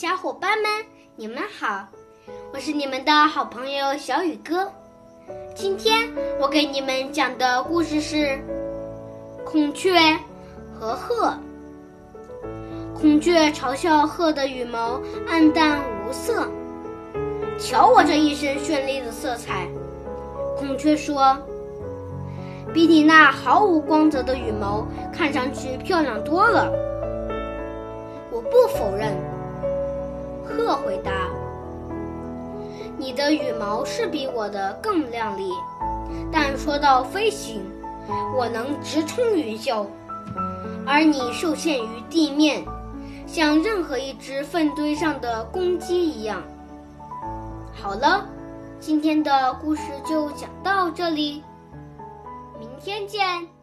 小伙伴们，你们好，我是你们的好朋友小雨哥。今天我给你们讲的故事是《孔雀和鹤》。孔雀嘲笑鹤的羽毛暗淡无色，瞧我这一身绚丽的色彩。孔雀说：“比你那毫无光泽的羽毛看上去漂亮多了。”我不否认。回答：“你的羽毛是比我的更亮丽，但说到飞行，我能直冲云霄，而你受限于地面，像任何一只粪堆上的公鸡一样。”好了，今天的故事就讲到这里，明天见。